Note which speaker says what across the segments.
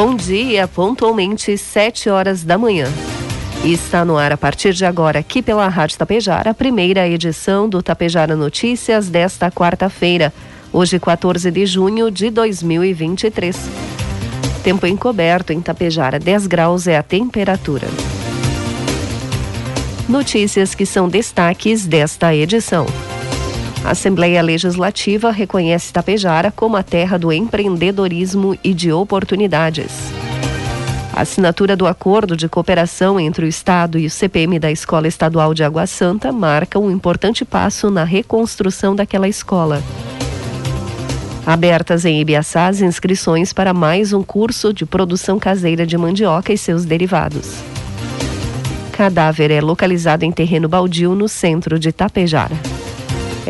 Speaker 1: Bom dia, pontualmente 7 horas da manhã. Está no ar a partir de agora, aqui pela Rádio Tapejara, a primeira edição do Tapejara Notícias desta quarta-feira, hoje 14 de junho de 2023. Tempo encoberto em Tapejara, 10 graus é a temperatura. Notícias que são destaques desta edição. A Assembleia Legislativa reconhece Tapejara como a terra do empreendedorismo e de oportunidades. A assinatura do acordo de cooperação entre o Estado e o CPM da Escola Estadual de Água Santa marca um importante passo na reconstrução daquela escola. Abertas em Ibiaçá as inscrições para mais um curso de produção caseira de mandioca e seus derivados. Cadáver é localizado em terreno baldio no centro de Tapejara.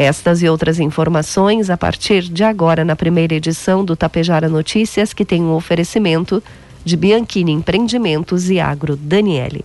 Speaker 1: Estas e outras informações a partir de agora na primeira edição do Tapejara Notícias, que tem um oferecimento de Bianchini Empreendimentos e Agro Daniele.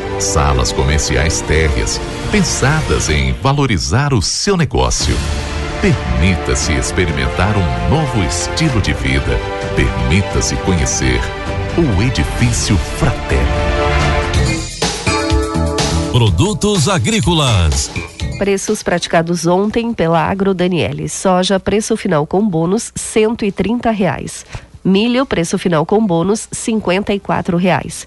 Speaker 2: Salas comerciais térreas, pensadas em valorizar o seu negócio. Permita-se experimentar um novo estilo de vida. Permita-se conhecer o Edifício Fratelli.
Speaker 3: Produtos agrícolas.
Speaker 1: Preços praticados ontem pela Agro Daniele. Soja, preço final com bônus, 130 reais. Milho, preço final com bônus, 54 reais.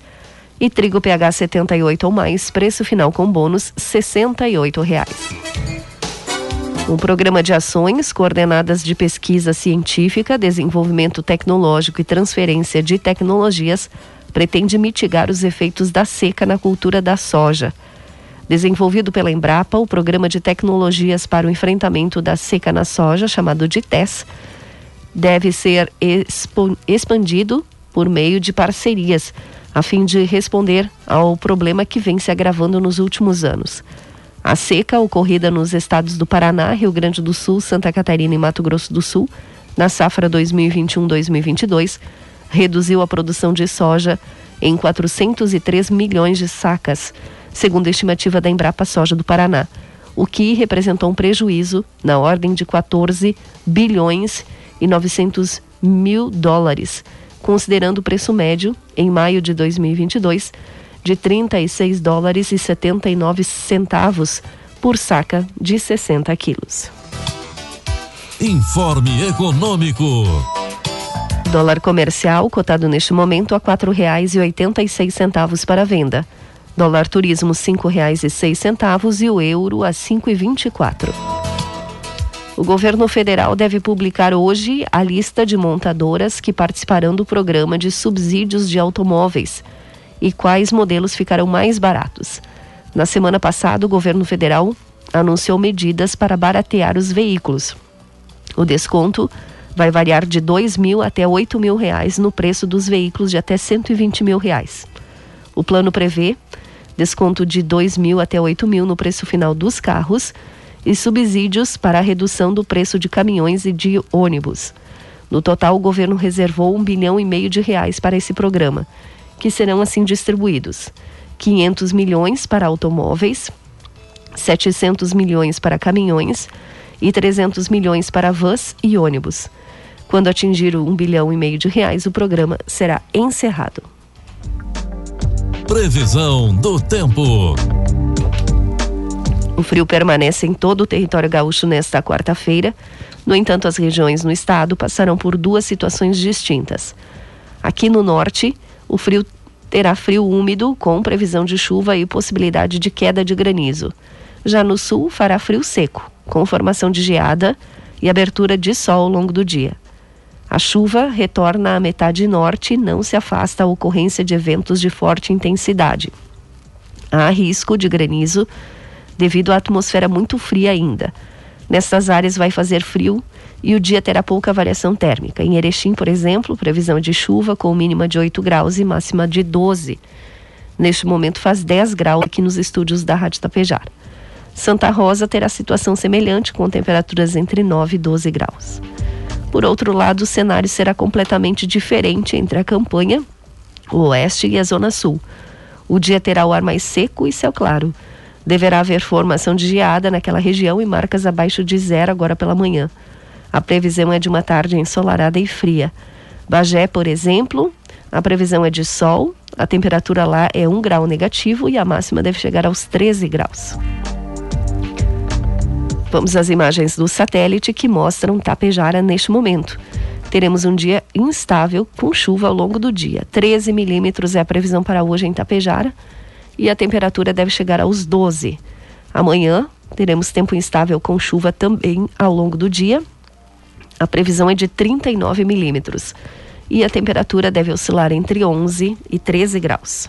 Speaker 1: E trigo PH 78 ou mais, preço final com bônus, 68 reais. Um programa de ações coordenadas de pesquisa científica, desenvolvimento tecnológico e transferência de tecnologias pretende mitigar os efeitos da seca na cultura da soja. Desenvolvido pela Embrapa, o Programa de Tecnologias para o Enfrentamento da Seca na Soja, chamado de TES, deve ser expandido por meio de parcerias, a fim de responder ao problema que vem se agravando nos últimos anos. A seca ocorrida nos estados do Paraná, Rio Grande do Sul, Santa Catarina e Mato Grosso do Sul, na safra 2021-2022, reduziu a produção de soja em 403 milhões de sacas, segundo a estimativa da Embrapa Soja do Paraná, o que representou um prejuízo na ordem de 14 bilhões e 900 mil dólares, considerando o preço médio em maio de 2022 de 36 dólares e 79 centavos por saca de 60 quilos.
Speaker 3: Informe Econômico.
Speaker 1: Dólar comercial cotado neste momento a quatro reais e oitenta e seis centavos para venda. Dólar turismo cinco reais e seis centavos e o euro a cinco e vinte e quatro. O governo federal deve publicar hoje a lista de montadoras que participarão do programa de subsídios de automóveis e quais modelos ficarão mais baratos. Na semana passada, o governo federal anunciou medidas para baratear os veículos. O desconto vai variar de dois mil até oito mil reais no preço dos veículos de até 120 mil reais. O plano prevê desconto de dois mil até oito mil no preço final dos carros e subsídios para a redução do preço de caminhões e de ônibus. No total, o governo reservou um bilhão e meio de reais para esse programa que serão assim distribuídos: 500 milhões para automóveis, 700 milhões para caminhões e 300 milhões para vans e ônibus. Quando atingir um bilhão e meio de reais, o programa será encerrado.
Speaker 3: Previsão do tempo.
Speaker 1: O frio permanece em todo o território gaúcho nesta quarta-feira. No entanto, as regiões no estado passarão por duas situações distintas. Aqui no norte, o frio terá frio úmido, com previsão de chuva e possibilidade de queda de granizo. Já no sul, fará frio seco, com formação de geada e abertura de sol ao longo do dia. A chuva retorna à metade norte e não se afasta a ocorrência de eventos de forte intensidade. Há risco de granizo devido à atmosfera muito fria ainda. Nessas áreas vai fazer frio e o dia terá pouca variação térmica. Em Erechim, por exemplo, previsão de chuva com mínima de 8 graus e máxima de 12. Neste momento faz 10 graus aqui nos estúdios da Rádio Tapejar. Santa Rosa terá situação semelhante com temperaturas entre 9 e 12 graus. Por outro lado, o cenário será completamente diferente entre a campanha, o oeste e a zona sul. O dia terá o ar mais seco e céu claro. Deverá haver formação de geada naquela região e marcas abaixo de zero agora pela manhã. A previsão é de uma tarde ensolarada e fria. Bagé, por exemplo, a previsão é de sol, a temperatura lá é 1 grau negativo e a máxima deve chegar aos 13 graus. Vamos às imagens do satélite que mostram Tapejara neste momento. Teremos um dia instável com chuva ao longo do dia. 13 milímetros é a previsão para hoje em Tapejara e a temperatura deve chegar aos 12. Amanhã teremos tempo instável com chuva também ao longo do dia. A previsão é de 39 milímetros e a temperatura deve oscilar entre 11 e 13 graus.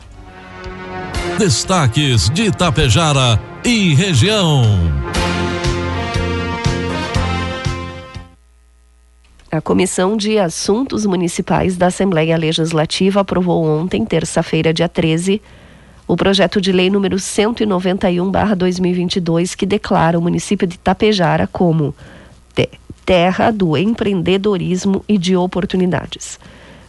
Speaker 3: Destaques de Tapejara e região.
Speaker 1: A Comissão de Assuntos Municipais da Assembleia Legislativa aprovou ontem, terça-feira, dia 13, o projeto de lei número 191/2022 que declara o município de Tapejara como terra do empreendedorismo e de oportunidades.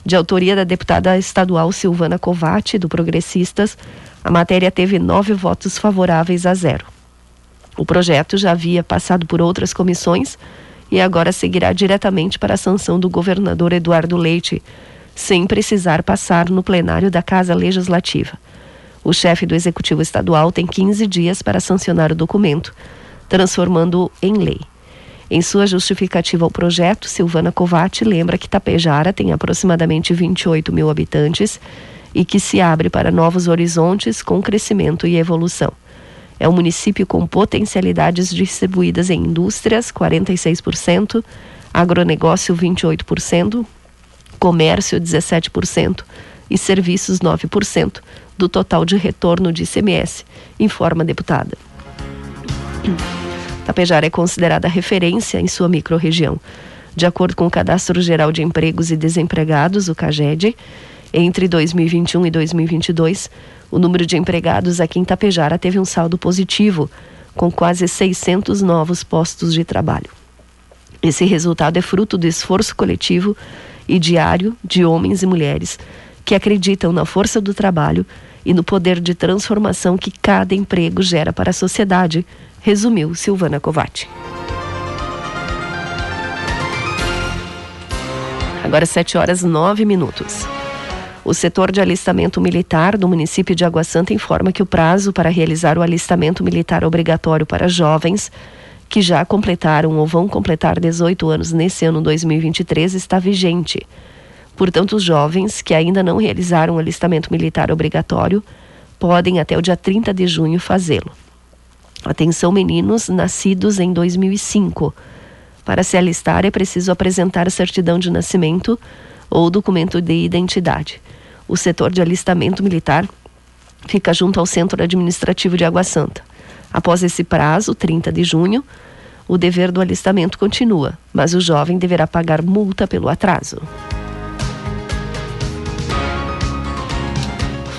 Speaker 1: De autoria da deputada estadual Silvana Covatti, do Progressistas, a matéria teve nove votos favoráveis a zero. O projeto já havia passado por outras comissões e agora seguirá diretamente para a sanção do governador Eduardo Leite, sem precisar passar no plenário da Casa Legislativa. O chefe do Executivo Estadual tem 15 dias para sancionar o documento, transformando-o em lei. Em sua justificativa ao projeto, Silvana Covatti lembra que Tapejara tem aproximadamente 28 mil habitantes e que se abre para novos horizontes com crescimento e evolução. É um município com potencialidades distribuídas em indústrias, 46%, agronegócio, 28%, comércio, 17% e serviços, 9% do total de retorno de ICMS, informa a deputada. Tapejara é considerada referência em sua microrregião. De acordo com o Cadastro Geral de Empregos e Desempregados, o CAGED, entre 2021 e 2022, o número de empregados aqui em Tapejara teve um saldo positivo, com quase 600 novos postos de trabalho. Esse resultado é fruto do esforço coletivo e diário de homens e mulheres que acreditam na força do trabalho e no poder de transformação que cada emprego gera para a sociedade, resumiu Silvana Covatti. Agora 7 horas 9 minutos. O setor de alistamento militar do município de Água Santa informa que o prazo para realizar o alistamento militar obrigatório para jovens que já completaram ou vão completar 18 anos nesse ano 2023 está vigente. Portanto, os jovens que ainda não realizaram o alistamento militar obrigatório podem até o dia 30 de junho fazê-lo. Atenção meninos nascidos em 2005. Para se alistar é preciso apresentar certidão de nascimento ou documento de identidade. O setor de alistamento militar fica junto ao Centro Administrativo de Água Santa. Após esse prazo, 30 de junho, o dever do alistamento continua, mas o jovem deverá pagar multa pelo atraso.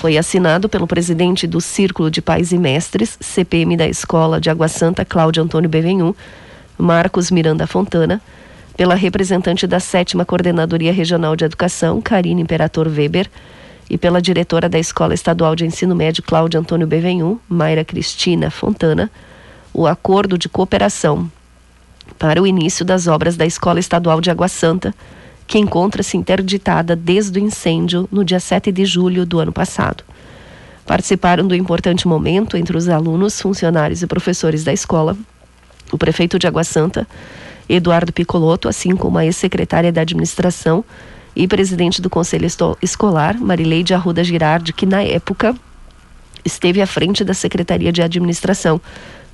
Speaker 1: Foi assinado pelo presidente do Círculo de Pais e Mestres, CPM da Escola de Água Santa, Cláudio Antônio Bevenhu, Marcos Miranda Fontana, pela representante da sétima Coordenadoria Regional de Educação, Karine Imperator Weber, e pela diretora da Escola Estadual de Ensino Médio, Cláudia Antônio Bevenhu, Mayra Cristina Fontana, o acordo de cooperação para o início das obras da Escola Estadual de Água Santa, que encontra-se interditada desde o incêndio no dia 7 de julho do ano passado. Participaram do importante momento entre os alunos, funcionários e professores da escola, o prefeito de Água Santa, Eduardo Picoloto, assim como a ex-secretária da administração e presidente do Conselho Escolar, Marileide Arruda Girardi, que na época esteve à frente da Secretaria de Administração,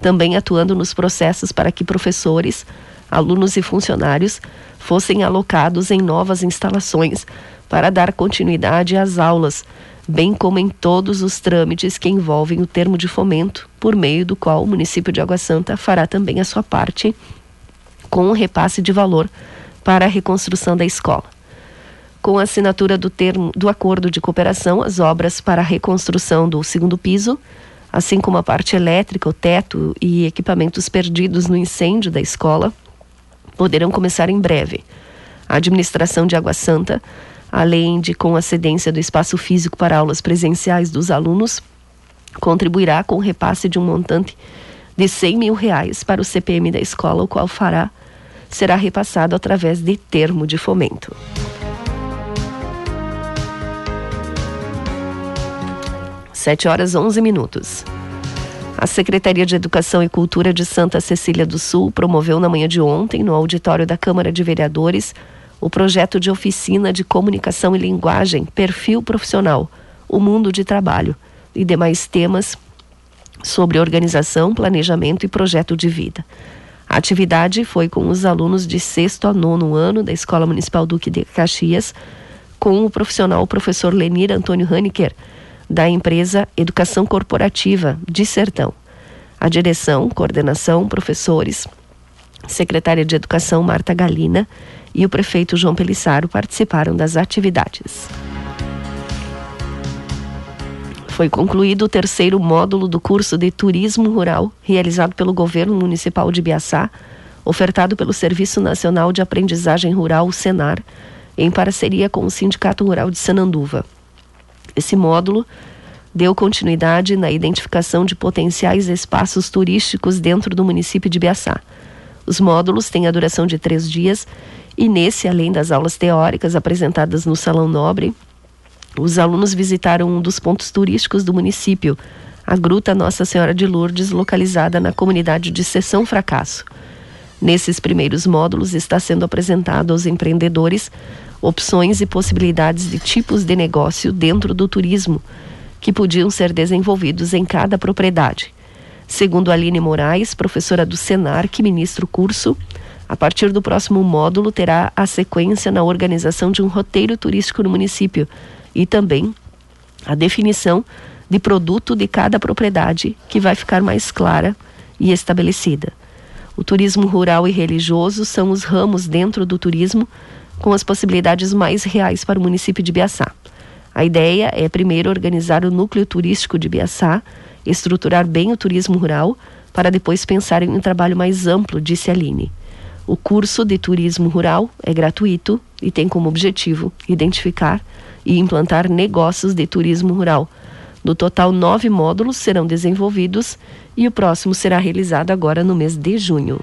Speaker 1: também atuando nos processos para que professores, alunos e funcionários fossem alocados em novas instalações para dar continuidade às aulas, bem como em todos os trâmites que envolvem o termo de fomento, por meio do qual o município de Água Santa fará também a sua parte com o repasse de valor para a reconstrução da escola. Com a assinatura do termo do acordo de cooperação, as obras para a reconstrução do segundo piso, assim como a parte elétrica, o teto e equipamentos perdidos no incêndio da escola, poderão começar em breve. A administração de Água Santa, além de com a cedência do espaço físico para aulas presenciais dos alunos, contribuirá com o repasse de um montante de 100 mil reais para o CPM da escola, o qual fará será repassado através de termo de fomento. Sete horas onze minutos. A Secretaria de Educação e Cultura de Santa Cecília do Sul promoveu na manhã de ontem, no auditório da Câmara de Vereadores, o projeto de oficina de comunicação e linguagem Perfil Profissional, o Mundo de Trabalho e demais temas sobre organização, planejamento e projeto de vida. A atividade foi com os alunos de sexto a nono ano da Escola Municipal Duque de Caxias, com o profissional professor Lenir Antônio Haniker, da empresa Educação Corporativa de Sertão. A direção, coordenação, professores, secretária de Educação Marta Galina e o prefeito João Pelissaro participaram das atividades. Foi concluído o terceiro módulo do curso de Turismo Rural, realizado pelo Governo Municipal de Biaçá, ofertado pelo Serviço Nacional de Aprendizagem Rural, o SENAR, em parceria com o Sindicato Rural de Sananduva. Esse módulo deu continuidade na identificação de potenciais espaços turísticos dentro do município de Biaçá. Os módulos têm a duração de três dias e nesse, além das aulas teóricas apresentadas no Salão Nobre, os alunos visitaram um dos pontos turísticos do município, a Gruta Nossa Senhora de Lourdes, localizada na comunidade de Sessão Fracasso. Nesses primeiros módulos está sendo apresentado aos empreendedores opções e possibilidades de tipos de negócio dentro do turismo que podiam ser desenvolvidos em cada propriedade. Segundo Aline Moraes, professora do Senar, que ministra o curso, a partir do próximo módulo terá a sequência na organização de um roteiro turístico no município, e também a definição de produto de cada propriedade, que vai ficar mais clara e estabelecida. O turismo rural e religioso são os ramos dentro do turismo com as possibilidades mais reais para o município de Biaçá. A ideia é primeiro organizar o núcleo turístico de Biaçá, estruturar bem o turismo rural, para depois pensar em um trabalho mais amplo, disse Aline. O curso de turismo rural é gratuito e tem como objetivo identificar e implantar negócios de turismo rural. No total, nove módulos serão desenvolvidos e o próximo será realizado agora no mês de junho.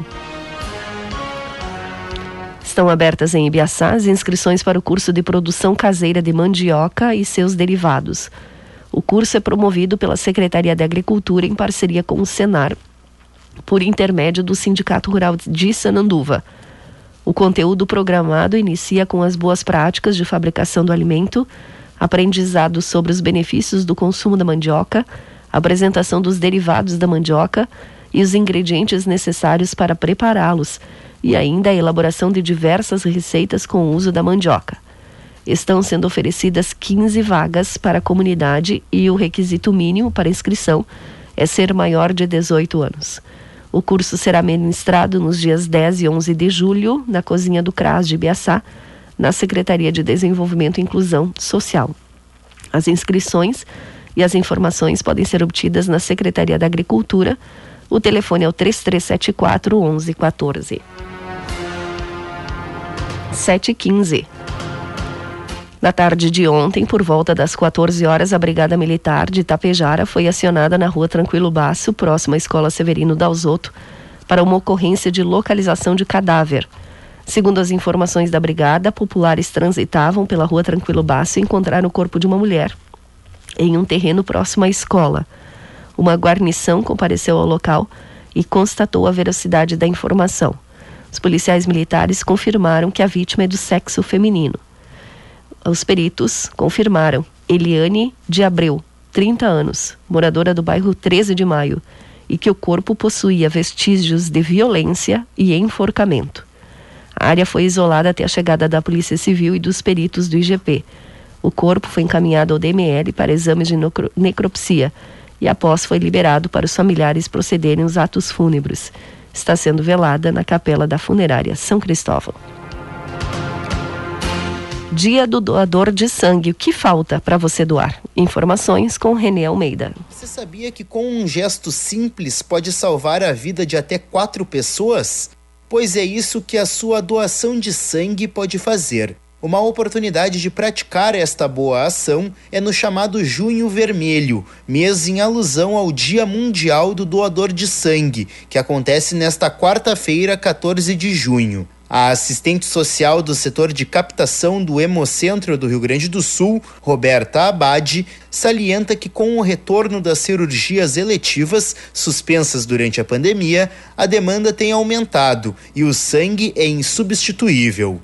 Speaker 1: Estão abertas em Ibiaçá as inscrições para o curso de produção caseira de mandioca e seus derivados. O curso é promovido pela Secretaria de Agricultura em parceria com o Senar, por intermédio do Sindicato Rural de Sananduva. O conteúdo programado inicia com as boas práticas de fabricação do alimento, aprendizado sobre os benefícios do consumo da mandioca, apresentação dos derivados da mandioca e os ingredientes necessários para prepará-los, e ainda a elaboração de diversas receitas com o uso da mandioca. Estão sendo oferecidas 15 vagas para a comunidade e o requisito mínimo para inscrição é ser maior de 18 anos. O curso será ministrado nos dias 10 e 11 de julho na cozinha do CRAS de Biaçá, na Secretaria de Desenvolvimento e Inclusão Social. As inscrições e as informações podem ser obtidas na Secretaria da Agricultura. O telefone é o 3374 1114. 715. Na tarde de ontem, por volta das 14 horas, a Brigada Militar de Tapejara foi acionada na rua Tranquilo Baço, próxima à Escola Severino Dalzotto, para uma ocorrência de localização de cadáver. Segundo as informações da brigada, populares transitavam pela rua Tranquilo Baço e encontraram o corpo de uma mulher em um terreno próximo à escola. Uma guarnição compareceu ao local e constatou a veracidade da informação. Os policiais militares confirmaram que a vítima é do sexo feminino. Os peritos confirmaram Eliane de Abreu, 30 anos, moradora do bairro 13 de Maio, e que o corpo possuía vestígios de violência e enforcamento. A área foi isolada até a chegada da Polícia Civil e dos peritos do IGP. O corpo foi encaminhado ao DML para exames de necropsia e após foi liberado para os familiares procederem os atos fúnebres. Está sendo velada na capela da funerária São Cristóvão. Dia do doador de sangue. O que falta para você doar? Informações com Renê Almeida.
Speaker 4: Você sabia que com um gesto simples pode salvar a vida de até quatro pessoas? Pois é isso que a sua doação de sangue pode fazer. Uma oportunidade de praticar esta boa ação é no chamado Junho Vermelho, mês em alusão ao Dia Mundial do Doador de Sangue, que acontece nesta quarta-feira, 14 de junho. A assistente social do setor de captação do Hemocentro do Rio Grande do Sul, Roberta Abade, salienta que com o retorno das cirurgias eletivas suspensas durante a pandemia, a demanda tem aumentado e o sangue é insubstituível.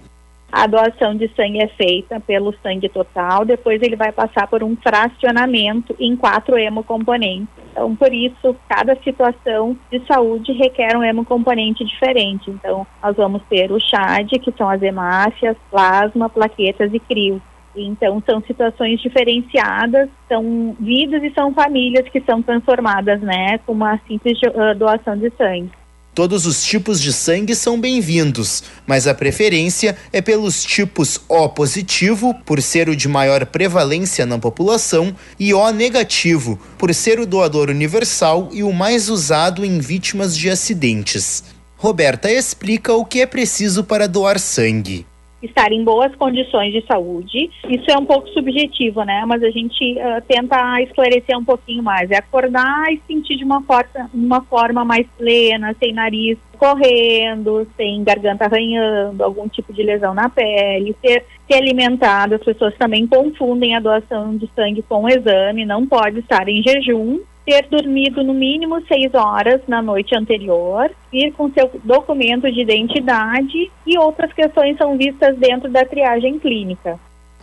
Speaker 5: A doação de sangue é feita pelo sangue total, depois ele vai passar por um fracionamento em quatro hemocomponentes. Então, por isso, cada situação de saúde requer um hemocomponente diferente. Então, nós vamos ter o CHAD, que são as hemácias, plasma, plaquetas e crios. Então, são situações diferenciadas, são vidas e são famílias que são transformadas, né, com uma simples uh, doação de sangue.
Speaker 4: Todos os tipos de sangue são bem-vindos, mas a preferência é pelos tipos O positivo, por ser o de maior prevalência na população, e O negativo, por ser o doador universal e o mais usado em vítimas de acidentes. Roberta explica o que é preciso para doar sangue
Speaker 5: estar em boas condições de saúde. Isso é um pouco subjetivo, né? Mas a gente uh, tenta esclarecer um pouquinho mais. É acordar e sentir de uma forma, uma forma mais plena, sem nariz correndo, sem garganta arranhando, algum tipo de lesão na pele, ser, ser alimentado. As pessoas também confundem a doação de sangue com o exame, não pode estar em jejum ter dormido no mínimo seis horas na noite anterior, ir com seu documento de identidade e outras questões são vistas dentro da triagem clínica.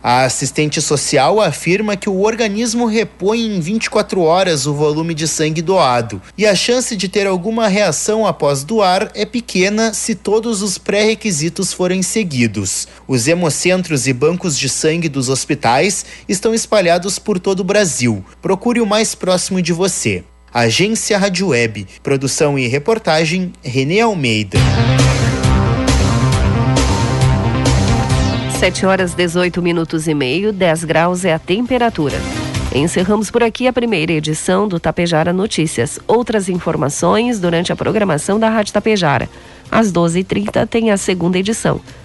Speaker 4: A assistente social afirma que o organismo repõe em 24 horas o volume de sangue doado e a chance de ter alguma reação após doar é pequena se todos os pré-requisitos forem seguidos. Os hemocentros e bancos de sangue dos hospitais estão espalhados por todo o Brasil. Procure o mais próximo de você. Agência Rádio Web. Produção e reportagem Renê Almeida.
Speaker 1: 7 horas 18 minutos e meio, 10 graus é a temperatura. Encerramos por aqui a primeira edição do Tapejara Notícias. Outras informações durante a programação da Rádio Tapejara. Às 12h30 tem a segunda edição.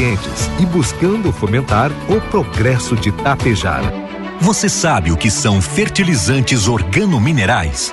Speaker 6: clientes e buscando fomentar o progresso de Tapejara.
Speaker 7: Você sabe o que são fertilizantes organominerais?